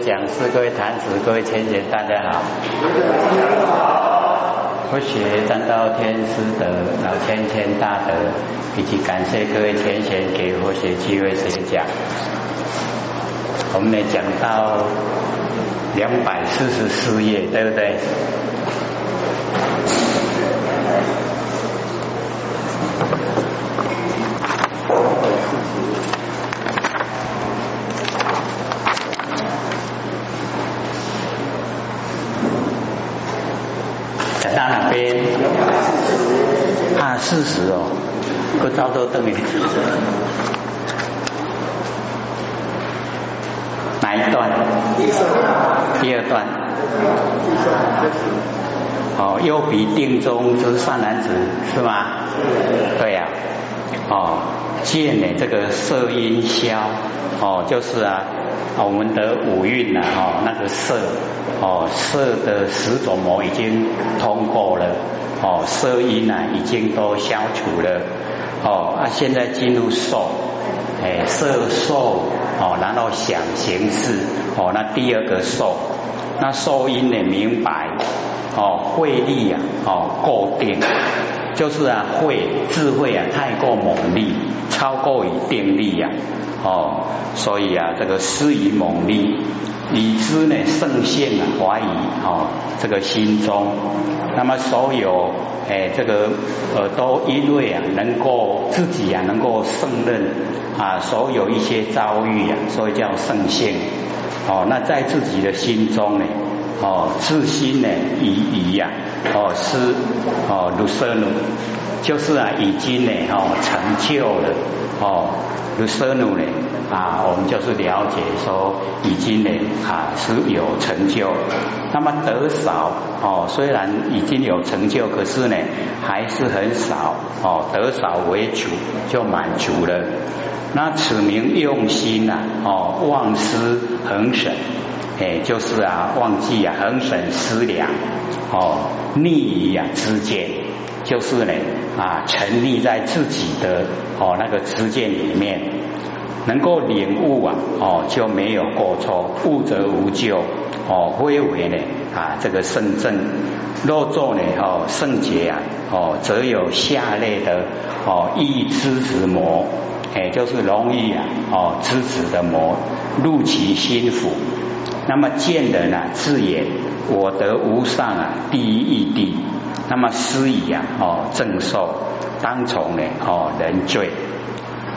讲师、各位坛子、各位千贤，大家好。佛学占道天师的老千千大德，以及感谢各位天贤给佛学机会演讲。我们呢讲到两百四十四页，对不对？讲到哪边？啊，四十哦，不照都等于。哪一段？第二段。哦，右鼻定中就是善男子是吗？对呀。哦，见呢这个色音消，哦就是啊，啊我们的五蕴呐，哦那个色，哦色的十种魔已经通过了，哦色音呐已经都消除了，哦啊现在进入受，哎色受，哦然后想行识，哦那第二个受，那受音呢明白，哦慧力啊，哦固定。就是啊，慧智慧啊，太过猛力，超过于定力呀，哦，所以啊，这个失于猛力，以知呢圣性啊怀疑哦，这个心中，那么所有哎这个呃都因为啊能够自己啊能够胜任啊所有一些遭遇啊，所以叫圣性哦，那在自己的心中呢。哦，自心呢，已已呀，哦是哦，如色奴，就是啊，已经呢，哦成就了，哦如色奴呢，啊，我们就是了解说，已经呢，啊是有成就。那么得少，哦虽然已经有成就，可是呢，还是很少，哦得少为主，就满足了。那此名用心呐，哦忘失恒审。哎，就是啊，忘记啊，恒审思量，哦，逆于啊知见，就是呢啊，沉溺在自己的哦那个知见里面，能够领悟啊，哦就没有过错，悟则无咎，哦归为呢啊这个圣正，若作呢哦圣洁啊，哦则有下列的哦易知之魔，哎就是容易啊哦知子的魔入其心腹。那么见人啊，自言我得无上啊，第一义谛。那么思矣啊，哦正受当从呢，哦人罪。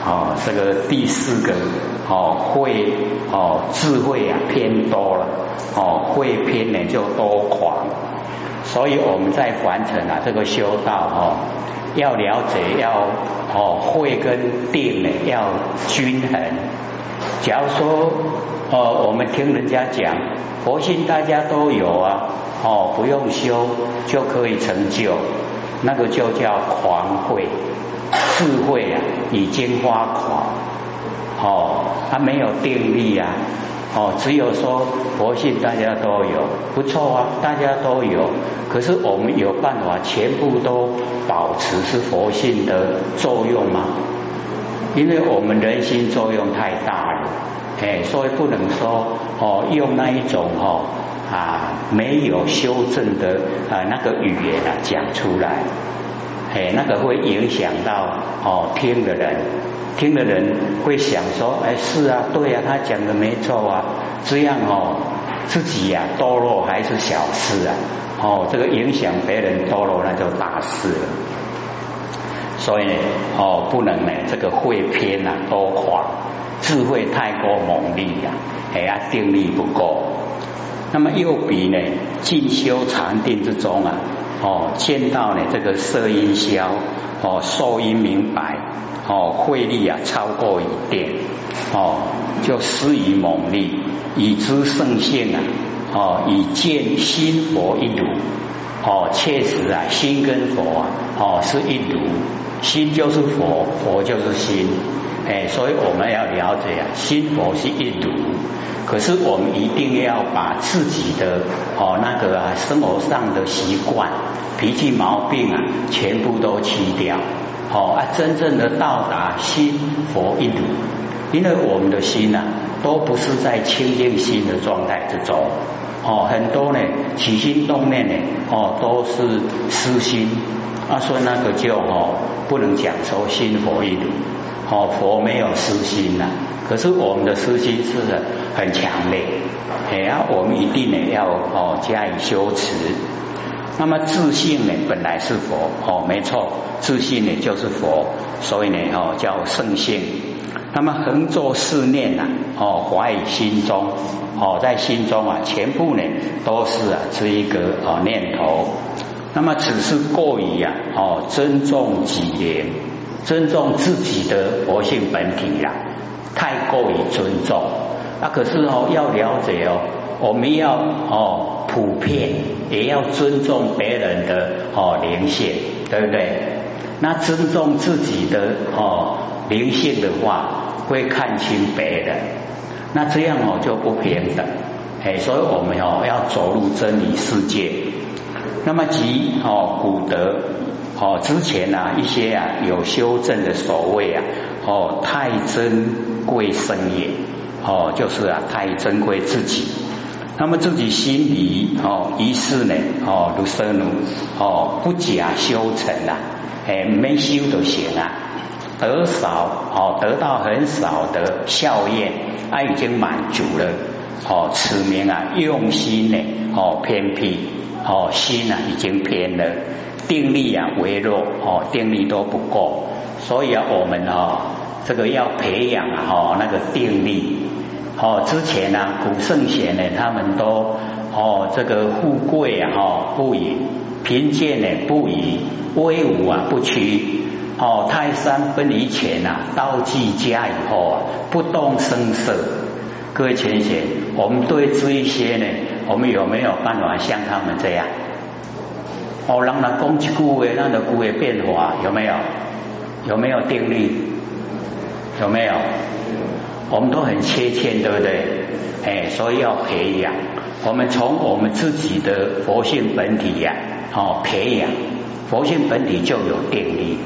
哦这个第四个哦会哦智慧啊偏多了，哦会偏呢就多狂。所以我们在凡尘啊这个修道哦，要了解要哦会跟定呢要均衡。假如说。哦，我们听人家讲，佛性大家都有啊，哦，不用修就可以成就，那个就叫狂慧，智慧啊已经发狂，哦，他没有定力啊，哦，只有说佛性大家都有，不错啊，大家都有，可是我们有办法全部都保持是佛性的作用吗？因为我们人心作用太大了。哎，所以不能说哦，用那一种哦啊没有修正的啊那个语言啊讲出来，哎，那个会影响到哦听的人，听的人会想说，哎是啊，对啊，他讲的没错啊，这样哦自己呀堕落还是小事啊，哦这个影响别人堕落那就大事了，所以哦不能呢这个会偏啊多狂。智慧太过猛力呀，哎呀，定力不够。那么右鼻呢，进修禅定之中啊，哦，见到呢这个色音消，哦，受音明白，哦，慧力啊超过一点，哦，就失于猛力，以知圣性啊，哦，以见心佛一如，哦，确实啊，心跟佛啊，哦，是一如，心就是佛，佛就是心。哎，所以我们要了解啊，心佛是一如，可是我们一定要把自己的哦那个啊生活上的习惯、脾气毛病啊，全部都去掉，哦啊，真正的到达心佛一如，因为我们的心呐，都不是在清净心的状态之中。哦，很多呢起心动念呢，哦都是私心。啊，所以那个就哦不能讲说心佛一如。哦，佛没有私心呐，可是我们的私心是很强烈。哎呀，我们一定呢要哦加以修持。那么自信呢本来是佛哦，没错，自信呢就是佛，所以呢哦叫圣性。那么横作四念呐哦怀于心中哦在心中啊全部呢都是啊这一个哦念头。那么只是过于啊哦尊重己言，尊重自己的佛性本体呀，太过于尊重。那可是哦要了解哦。我们要哦普遍，也要尊重别人的哦灵性，对不对？那尊重自己的哦灵性的话，会看清别人，那这样哦就不平等。哎，所以我们哦要走入真理世界。那么即哦古德哦之前呐一些啊有修正的所谓啊哦太珍贵生也哦就是啊太珍贵自己。那么自己心里哦，于是呢哦，如生如哦，不假修成啊，哎，没修都行啊，得少哦，得到很少的效验，啊，已经满足了哦，此名啊，用心呢哦，偏僻哦，心啊已经偏了，定力啊微弱哦，定力都不够，所以啊，我们哦，这个要培养啊，哦，那个定力。哦，之前呢，古圣贤呢，他们都哦，这个富贵啊，哦不移；贫贱呢不移；威武啊不屈。哦，泰山分离前呐，道济家以后啊，不动声色。各位贤贤，我们对这一些呢，我们有没有办法像他们这样？哦，让他攻击故位，让他故位变化，有没有？有没有定力？有没有？我们都很缺欠，对不对？哎，所以要培养。我们从我们自己的佛性本体呀，哦，培养佛性本体就有定力。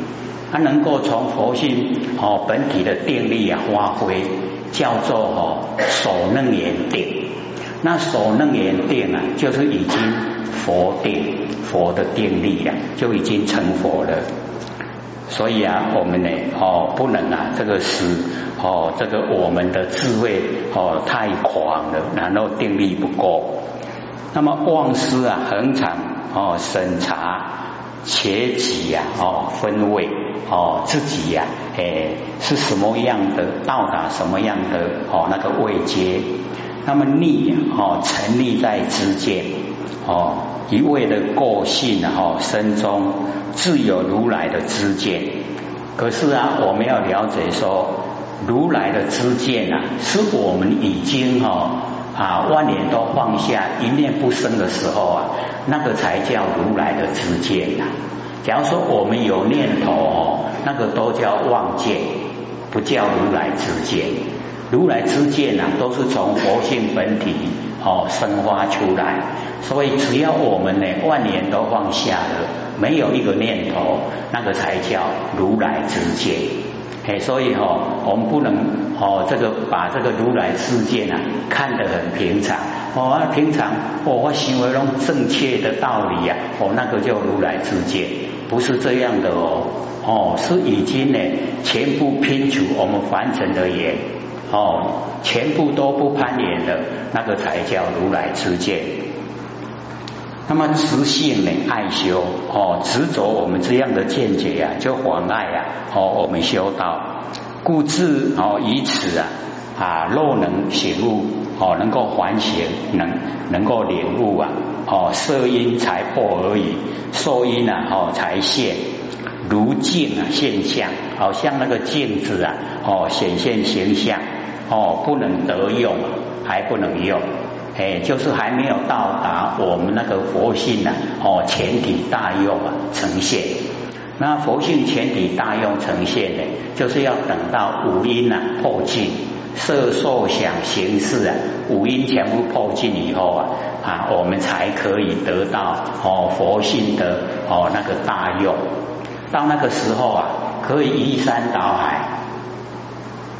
它能够从佛性哦本体的定力啊发挥，叫做哦守楞严定。那守楞严定啊，就是已经佛定佛的定力呀，就已经成佛了。所以啊，我们呢，哦，不能啊，这个是哦，这个我们的智慧哦太狂了，然后定力不够。那么妄思啊，恒常哦审查且己呀，哦分位哦自己呀，哎是什么样的到达什么样的哦那个位阶？那么逆哦沉溺在之间哦。一味的个性哈，身中自有如来的知见。可是啊，我们要了解说，如来的知见啊，是我们已经哈啊万年都放下一念不生的时候啊，那个才叫如来的知见呐。假如说我们有念头哦，那个都叫妄见，不叫如来知见。如来之见呐，都是从佛性本体。哦，生发出来，所以只要我们呢万年都放下了，没有一个念头，那个才叫如来之见。哎，所以哦，我们不能哦这个把这个如来之见啊看得很平常。哦，平常我行为中正确的道理呀，哦那个叫如来之见，不是这样的哦。哦，是已经呢全部拼除我们凡尘的言。哦，全部都不攀岩的那个才叫如来之见。那么执性呢，爱修哦，执着我们这样的见解呀，就妨碍呀哦，我们修道，故自哦以此啊啊，若能醒悟哦，能够还醒，能能够领悟啊哦，色因才破而已，受因啊哦才现。如镜啊现象，好像那个镜子啊哦显现形象。哦，不能得用，还不能用，哎，就是还没有到达我们那个佛性呢，哦，全体大用啊呈现。那佛性全体大用呈现呢，就是要等到五阴啊破尽，色受想行识啊，五阴全部破尽以后啊，啊，我们才可以得到哦佛性的哦那个大用。到那个时候啊，可以移山倒海。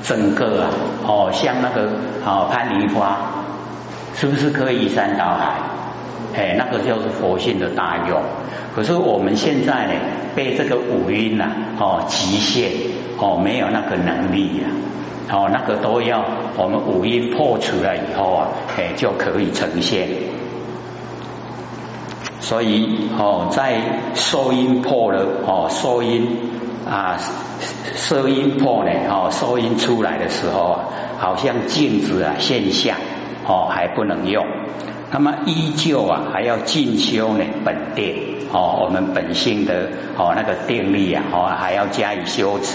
整个啊哦像那个哦攀梨花，是不是可以移山倒海？哎，那个就是佛性的大用。可是我们现在呢，被这个五音呐哦极限哦没有那个能力呀，哦那个都要我们五音破除了以后啊，哎就可以呈现。所以哦，在收音破了哦，收音啊，收音破呢哦，收音出来的时候啊，好像镜子啊现象哦还不能用，那么依旧啊还要进修呢本定哦，我们本性的哦那个定力啊哦还要加以修持，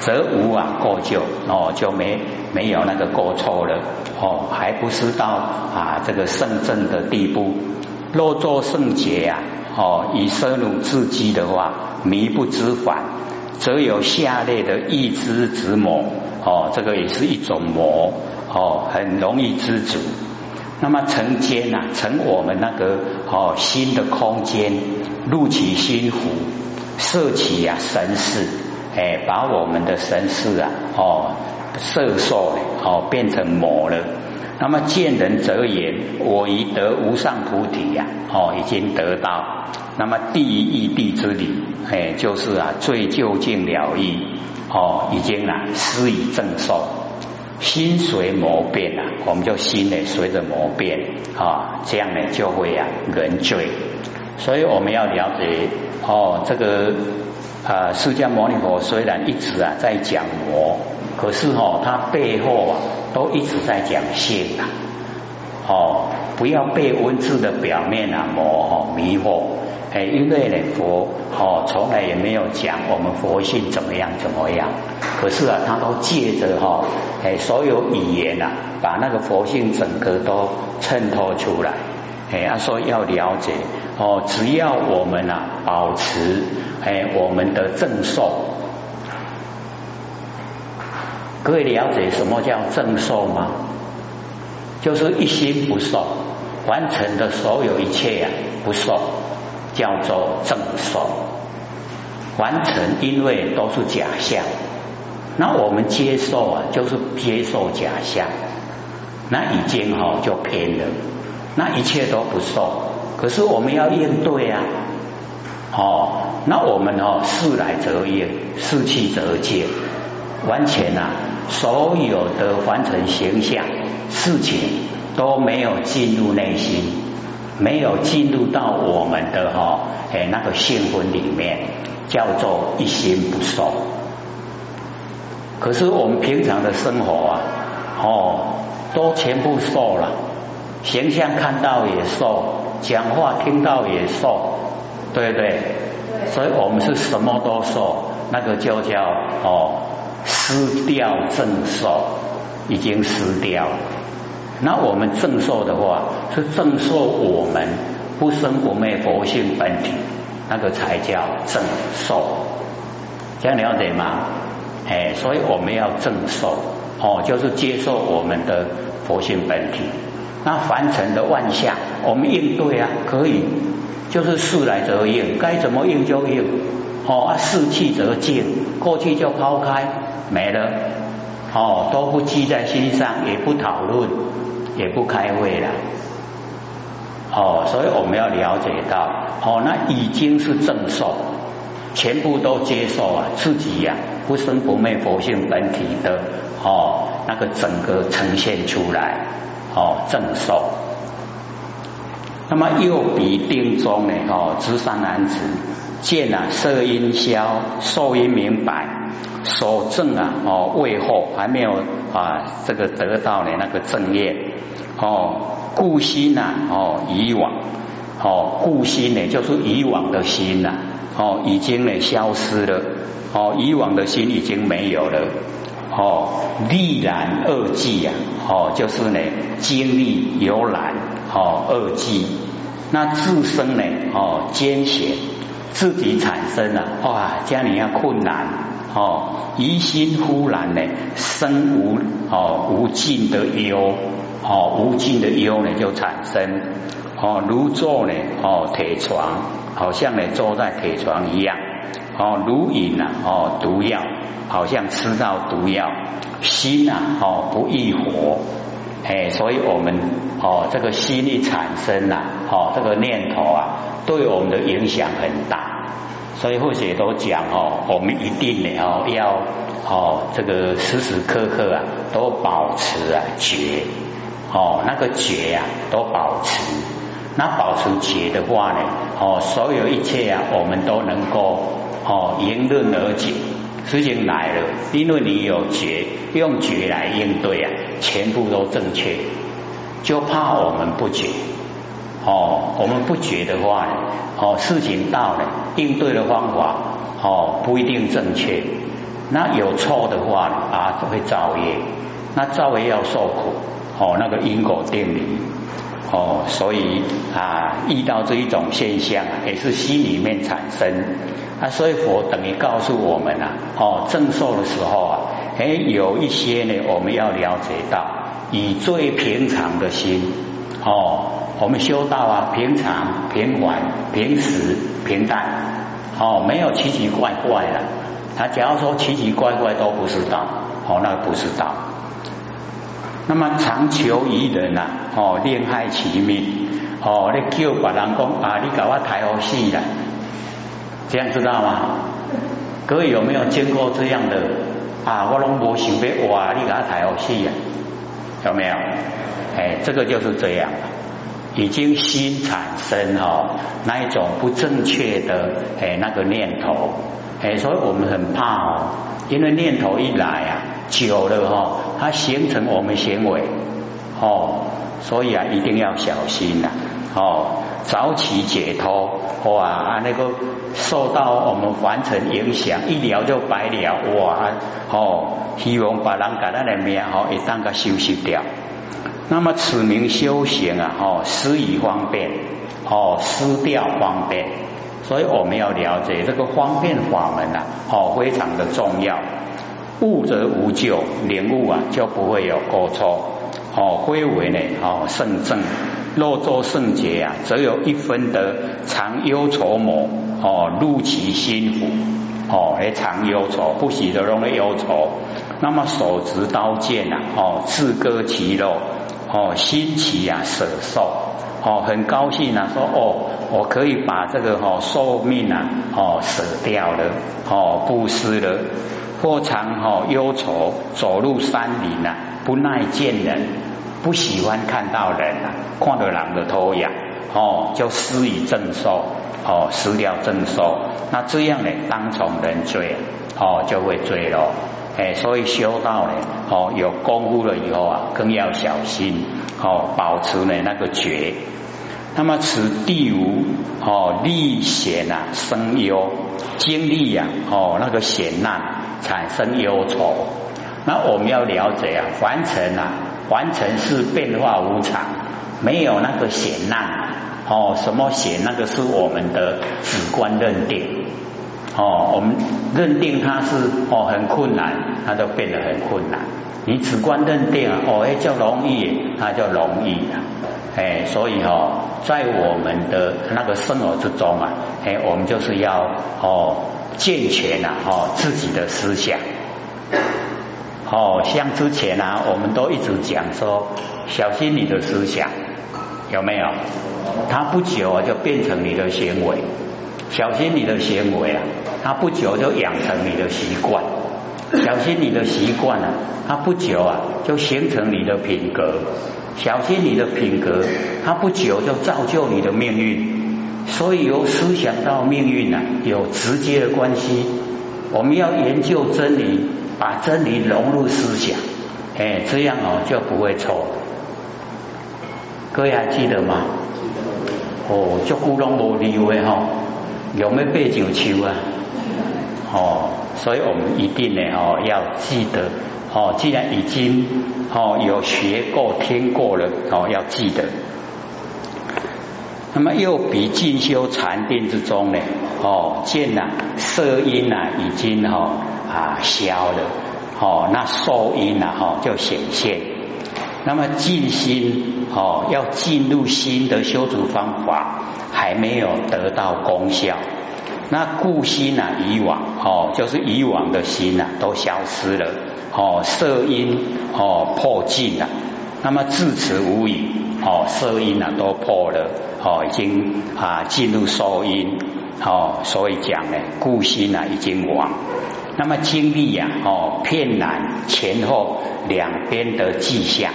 则无啊过旧哦就没没有那个过错了哦，还不是到啊这个圣正的地步。若作圣洁呀，哦，以生乳自激的话，迷不知返，则有下列的一知之魔，哦，这个也是一种魔，哦，很容易知足。那么成间呐，成我们那个哦心的空间，入其心湖，摄起呀神识，哎，把我们的神识啊，哦，摄受哦，变成魔了。那么见人则言：“我已得无上菩提呀！哦，已经得到。那么第一义地之理，哎，就是啊，最究竟了义哦，已经啊，施以正受。心随魔变啊，我们就心呢随着魔变啊，这样呢就会啊人罪。所以我们要了解哦，这个啊，释迦牟尼佛虽然一直啊在讲魔，可是哦，他背后啊。都一直在讲性啊，哦，不要被文字的表面啊魔哦迷惑，哎，因为呢佛哦从来也没有讲我们佛性怎么样怎么样，可是啊他都借着哈哎所有语言啊把那个佛性整个都衬托出来，哎他说要了解哦，只要我们啊保持哎我们的正受。各位了解什么叫正受吗？就是一心不受，完成的所有一切呀不受，叫做正受。完成因为都是假象，那我们接受啊，就是接受假象，那已经哈就偏了，那一切都不受。可是我们要应对啊，哦，那我们哦事来则应，事去则接，完全呐。所有的凡尘形象事情都没有进入内心，没有进入到我们的哈哎那个性魂里面，叫做一心不受。可是我们平常的生活啊，哦，都全部受了，形象看到也受，讲话听到也受，对不对？所以我们是什么都受，那个就叫哦。失掉正受，已经失掉了。那我们正受的话，是正受我们不生不灭佛性本体，那个才叫正受。这样了解吗？哎，所以我们要正受，哦，就是接受我们的佛性本体。那凡尘的万象，我们应对啊，可以，就是事来则应，该怎么应就应。哦，啊，事去则静，过去就抛开。没了，哦，都不记在心上，也不讨论，也不开会了，哦，所以我们要了解到，哦，那已经是正受，全部都接受啊，自己呀，不生不灭佛性本体的，哦，那个整个呈现出来，哦，正受。那么右鼻定中呢，哦，知三男子见啊色音消，受音明白。守正啊，哦，未后还没有啊，这个得到呢那个正业。哦，故心呐，哦，以往。哦，故心呢就是以往的心呐，哦，已经呢消失了，哦，以往的心已经没有了，哦，历然二际呀，哦，就是呢经历有染，哦，二际，那自身呢，哦，艰险，自己产生了，哇，家里要困难。哦，疑心忽然呢，生无哦无尽的忧，哦无尽的忧呢就产生，哦如坐呢哦铁床，好像呢坐在铁床一样，哦如饮啊哦毒药，好像吃到毒药，心呐哦不易活，哎，所以我们哦这个心力产生了，哦这个念头啊，对我们的影响很大，所以或者都讲哦，我们一定呢哦要哦这个时时刻刻啊都保持啊觉，哦那个觉啊都保持，那保持觉的话呢，哦所有一切啊我们都能够哦迎刃而解。事情来了，因为你有觉，用觉来应对啊，全部都正确。就怕我们不觉，哦，我们不觉的话，哦，事情到了，应对的方法，哦，不一定正确。那有错的话啊，会造业，那造业要受苦，哦，那个因果定理。哦，所以啊，遇到这一种现象，也是心里面产生啊，所以佛等于告诉我们啊，哦，正受的时候啊，哎，有一些呢，我们要了解到，以最平常的心，哦，我们修道啊，平常、平缓、平时、平淡，哦，没有奇奇怪怪的，他假如说奇奇怪怪都不是道，哦，那不是道。那么长求于人呐，哦，恋害其命，哦，你叫别人讲啊，你搞我抬好戏了，这样知道吗？各位有没有见过这样的啊？我拢无想要哇，你搞我抬好戏啊？有没有？哎，这个就是这样，已经心产生哦那一种不正确的诶那个念头，诶，所以我们很怕哦，因为念头一来啊。久了哈，它形成我们行为哦，所以啊，一定要小心呐哦，早起解脱哇啊，那个受到我们凡尘影响，一了就白了哇哦，希望把人给咱的命哦，一旦个休息掉。那么此名修行啊，哦，施以方便哦，施掉方便，所以我们要了解这个方便法门呐，哦，非常的重要。悟则无咎，领悟啊就不会有过错。哦，归为呢哦圣正，若作圣洁啊，则有一分得常忧愁魔哦入其心腹哦来常忧愁，不喜得容易忧愁。那么手执刀剑呐哦自割其肉哦新奇啊舍受。哦很高兴啊说哦我可以把这个哦寿命啊哦舍掉了哦布施了。或常哦忧愁，走入山林呐，不耐见人，不喜欢看到人呐，看到人的头痒，哦，就施以正受，哦，施掉正受，那这样呢，当从人罪，哦，就会追咯，哎，所以修道呢，哦，有功夫了以后啊，更要小心，哦，保持呢那个觉。那么此地无哦历险啊生忧，经历呀，哦那个险难。产生忧愁，那我们要了解啊，凡尘啊，凡尘是变化无常，没有那个险难哦，什么险？那个是我们的主观认定哦，我们认定它是哦很困难，它就变得很困难。你主观认定，哦哎叫容易，它就容易了。哎，所以哦，在我们的那个生活之中啊，哎，我们就是要哦。健全啊，哦，自己的思想，哦，像之前啊，我们都一直讲说，小心你的思想，有没有？它不久啊，就变成你的行为，小心你的行为啊，它不久就养成你的习惯，小心你的习惯啊，他不久啊，就形成你的品格，小心你的品格，他不久就造就你的命运。所以由思想到命运呢，有直接的关系。我们要研究真理，把真理融入思想，哎，这样哦就不会错。各位还记得吗？哦，就古龙无离位哈，有没有背九秋啊？哦，所以我们一定呢哦要记得哦，既然已经哦有学过听过了哦，要记得。那么又比进修禅定之中呢，哦，见呐色音呐已经哈啊消了，哦，那受音呐哈就显现。那么静心哦，要进入新的修筑方法，还没有得到功效。那故心啊，以往哦，就是以往的心啊，都消失了哦，色音哦破尽了，那么自此无语哦，色音啊都破了哦，已经啊进入收音哦，所以讲呢，故心啊已经亡。那么经历呀哦，片南前后两边的迹象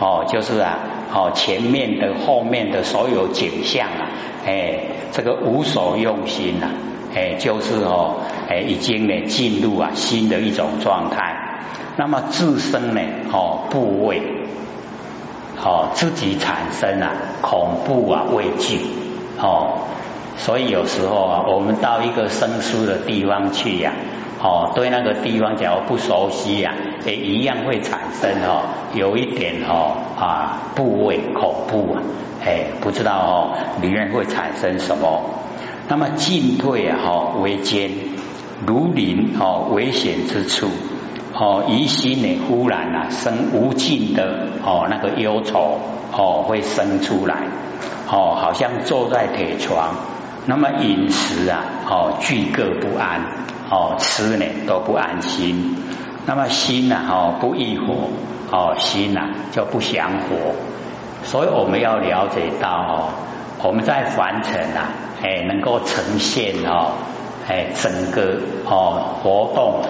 哦，就是啊。哦，前面的、后面的所有景象啊，哎，这个无所用心呐，哎，就是哦，哎，已经呢进入啊新的一种状态。那么自身呢，哦，部位，哦，自己产生啊恐怖啊畏惧，哦，所以有时候啊，我们到一个生疏的地方去呀。哦，对那个地方假如不熟悉呀，也一样会产生哦，有一点哦啊部位恐怖啊，哎，不知道哦里面会产生什么。那么进退啊哈为艰，如临哦危险之处，哦疑心呢忽然啊生无尽的哦那个忧愁哦会生出来，哦好像坐在铁床，那么饮食啊哦俱各不安。哦，吃呢都不安心，那么心呢？哦，不易活，哦，心呐就不想活，所以我们要了解到哦，我们在凡尘啊，哎，能够呈现哦，哎，整个哦活动，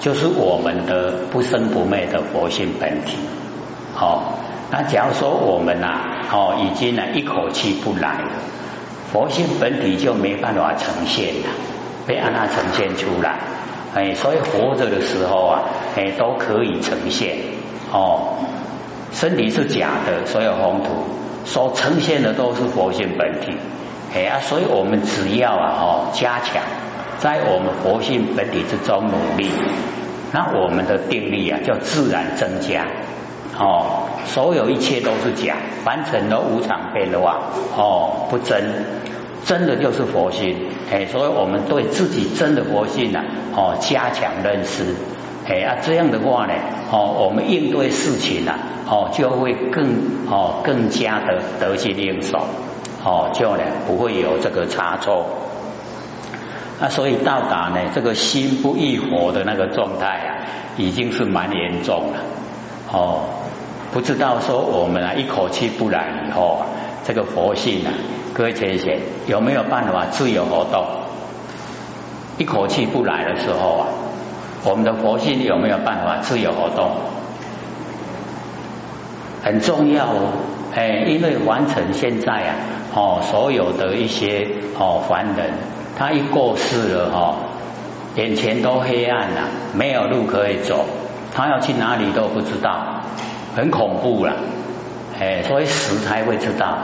就是我们的不生不灭的佛性本体。哦，那假如说我们呐，哦，已经呢一口气不来了，佛性本体就没办法呈现了。被安那呈现出来，哎，所以活着的时候啊，哎，都可以呈现哦。身体是假的，所有宏图所呈现的都是佛性本体，哎啊，所以我们只要啊，哦，加强在我们佛性本体之中努力，那我们的定力啊，就自然增加哦。所有一切都是假，凡尘都无常变化哦，不真。真的就是佛心，哎，所以我们对自己真的佛性呢，哦，加强认识，哎啊，这样的话呢，哦，我们应对事情呢，哦，就会更哦更加的得心应手，哦，就呢不会有这个差错。那所以到达呢这个心不易活的那个状态啊，已经是蛮严重了，哦，不知道说我们啊一口气不来以后啊，这个佛性啊。各位先生，有没有办法自由活动？一口气不来的时候啊，我们的佛性有没有办法自由活动？很重要哦，哎，因为完成现在啊，哦，所有的一些哦凡人，他一过世了哈，眼前都黑暗了，没有路可以走，他要去哪里都不知道，很恐怖了，哎，所以死才会知道。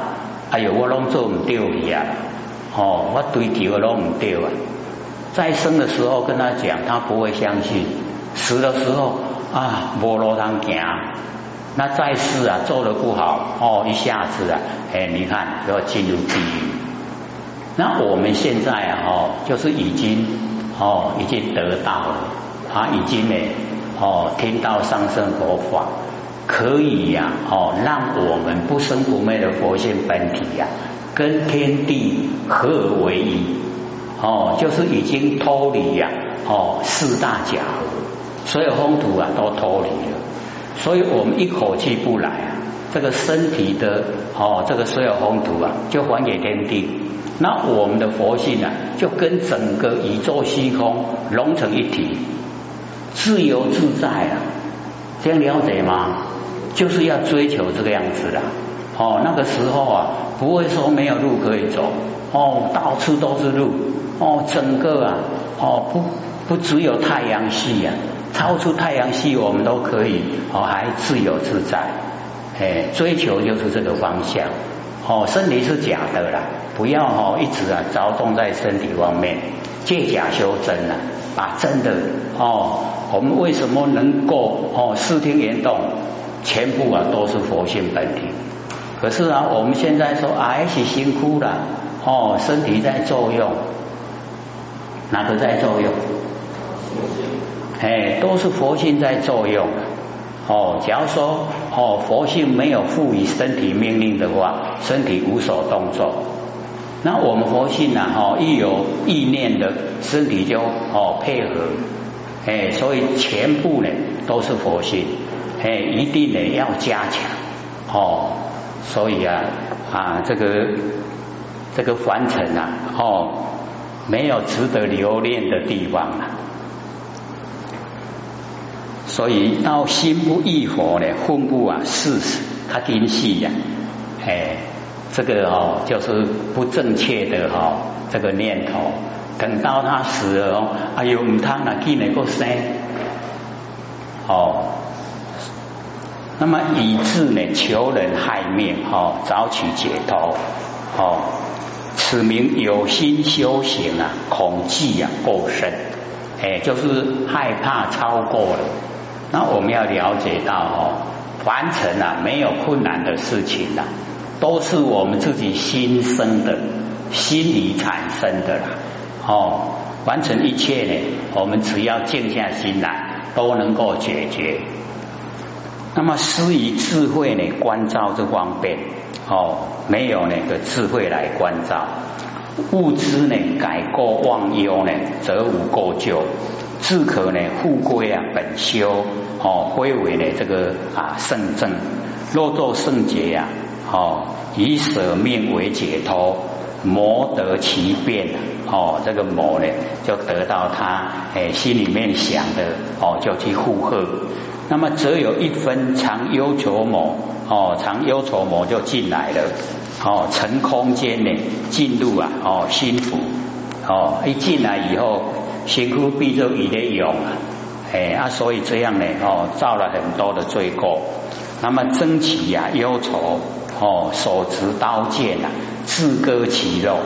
哎呦，我拢做唔对去啊！哦，我追求的拢唔对啊！再生的时候跟他讲，他不会相信；死的时候啊，无路通行。那在世啊，做的不好哦，一下子啊，哎，你看要进入地狱。那我们现在啊，哦，就是已经哦，已经得到了，他已经呢，哦，听到上圣佛法。可以呀，哦，让我们不生不灭的佛性本体呀，跟天地合而为一，哦，就是已经脱离呀，哦，四大假合，所有风土啊都脱离了，所以我们一口气不来啊，这个身体的哦，这个所有风土啊，就还给天地，那我们的佛性啊，就跟整个宇宙虚空融成一体，自由自在啊，这样了解吗？就是要追求这个样子的。哦，那个时候啊，不会说没有路可以走。哦，到处都是路。哦，整个啊哦不不只有太阳系呀，超出太阳系我们都可以哦，还自由自在。哎，追求就是这个方向。哦，身体是假的啦，不要哦一直啊着重在身体方面，借假修真啊，把真的哦，我们为什么能够哦视听言动？全部啊都是佛性本体，可是啊我们现在说啊是辛苦了哦，身体在作用，哪个在作用？哎，都是佛性在作用哦。假如说哦佛性没有赋予身体命令的话，身体无所动作。那我们佛性呢，哦，一有意念的身体就哦配合，哎，所以全部呢都是佛性，哎，一定呢要加强，哦，所以啊啊这个这个凡尘啊，哦，没有值得留恋的地方啊。所以到心不异佛呢，分不啊事实，他精细呀，哎。这个哦，就是不正确的哈，这个念头，等到他死了哦，哎呦，唔通啊，见能够生哦，那么以致呢，求人害命哦，早取解脱哦，此名有心修行啊，恐惧啊过深，哎，就是害怕超过了。那我们要了解到哦，凡尘啊，没有困难的事情啊。都是我们自己心生的，心理产生的啦。哦，完成一切呢，我们只要静下心来，都能够解决。那么施以智慧呢，关照这方便。哦，没有那个智慧来关照，物知呢改过忘忧呢，则无过咎。自可呢复归啊本修。哦，归为呢这个啊圣正。若作圣洁呀。哦，以舍命为解脱，魔得其变哦，这个魔呢，就得到他诶心里面想的哦，就去附和。那么则有一分常忧愁魔哦，常忧愁魔就进来了哦，成空间呢进入啊哦心腹哦，一进来以后，心腹必就以的涌啊，哎啊，所以这样呢哦，造了很多的罪过。那么争起呀忧愁。哦，手持刀剑呐，自割其肉；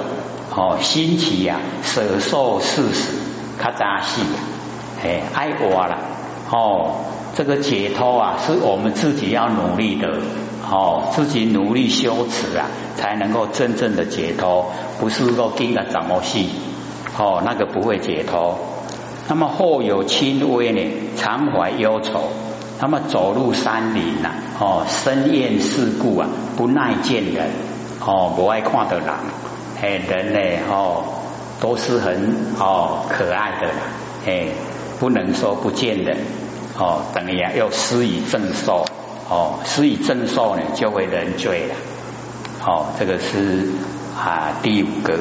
哦，心起呀，舍受事死，咔扎细呀，哎，爱我了。哦，这个解脱啊，是我们自己要努力的。哦，自己努力修持啊，才能够真正的解脱，不是说盯着怎么细。哦，那个不会解脱。那么后有轻微呢，常怀忧愁。那么走入山林呐，哦，深厌世故啊，不耐见人，哦，不爱看的人，哎，人呢，哦，都是很哦可爱的，哎，不能说不见人，哦，等于要施以正受，哦，施以正受呢，就会人罪了，哦，这个是啊第五个。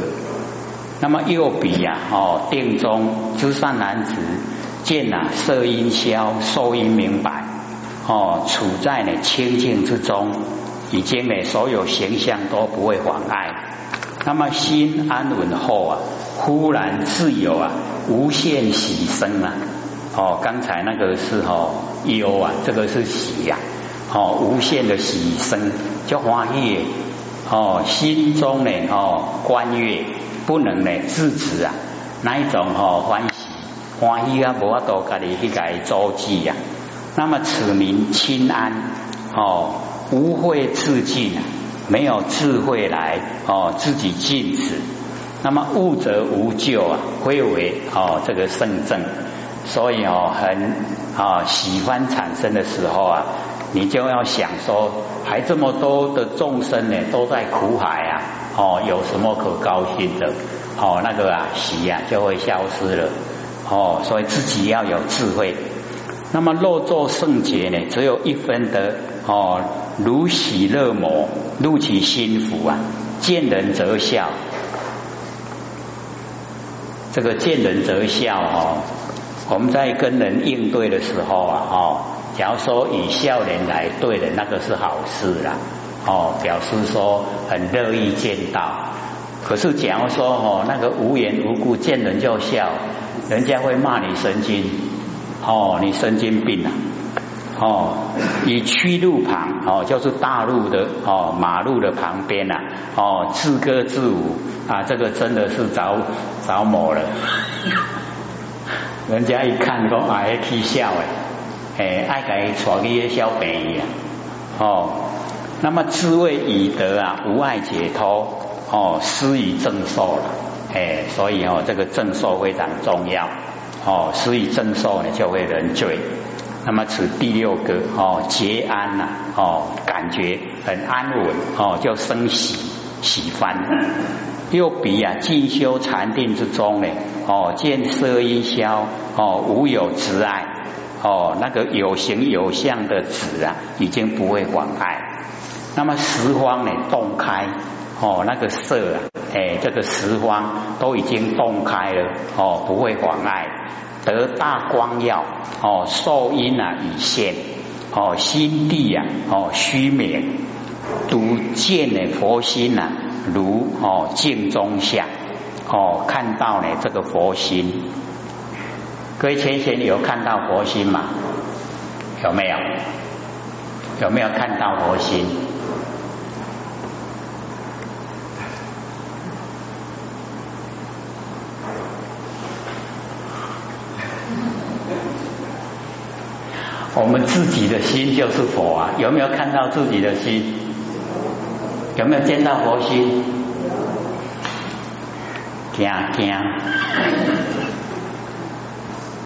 那么右比呀，哦，定中知善男子见啊色音消，受音明白。哦，处在呢清净之中，已经呢所有形象都不会妨碍。那么心安稳后啊，忽然自由啊无限喜生啊。哦，刚才那个是哦忧啊，这个是喜呀。哦，无限的喜生叫欢悦。哦，心中呢哦观悦，不能呢制止啊，那一种哦欢喜欢喜啊，无法度家己去改周记呀。那么此名清安哦，无慧自尽，没有智慧来哦自己禁止。那么悟则无救啊，归为哦这个圣正。所以哦很啊喜欢产生的时候啊，你就要想说，还这么多的众生呢，都在苦海啊，哦有什么可高兴的？哦那个啊喜啊就会消失了。哦，所以自己要有智慧。那么若作圣洁呢，只有一分的哦，如喜乐魔入其心腹啊，见人则笑。这个见人则笑哦，我们在跟人应对的时候啊，哦，假如说以笑脸来对人，那个是好事啦，哦，表示说很乐意见到。可是假如说哦，那个无缘无故见人就笑，人家会骂你神经。哦，你神经病啊！哦，以曲路旁哦，就是大路的哦，马路的旁边呐，哦，自歌自舞啊，这个真的是着着魔了。人家一看都爱去笑哎，哎，爱给耍个小便宜啊！哦，那么滋味以德啊，无爱解脱哦，施以正受了，哎，所以哦，这个正受非常重要。哦，所以正受呢就会人罪。那么此第六个哦，结安呐哦，感觉很安稳哦，就生喜喜欢。又比啊进修禅定之中呢，哦见色音消，哦无有执爱，哦那个有形有相的执啊，已经不会妨碍。那么十方呢洞开，哦那个色啊，哎这个十方都已经洞开了，哦不会妨碍。得大光耀，哦受因啊已现，哦心地啊，哦虚免，独见呢佛心呐。如哦镜中像哦看到呢这个佛心，各位前贤有看到佛心吗？有没有？有没有看到佛心？我们自己的心就是佛啊！有没有看到自己的心？有没有见到佛心？惊惊！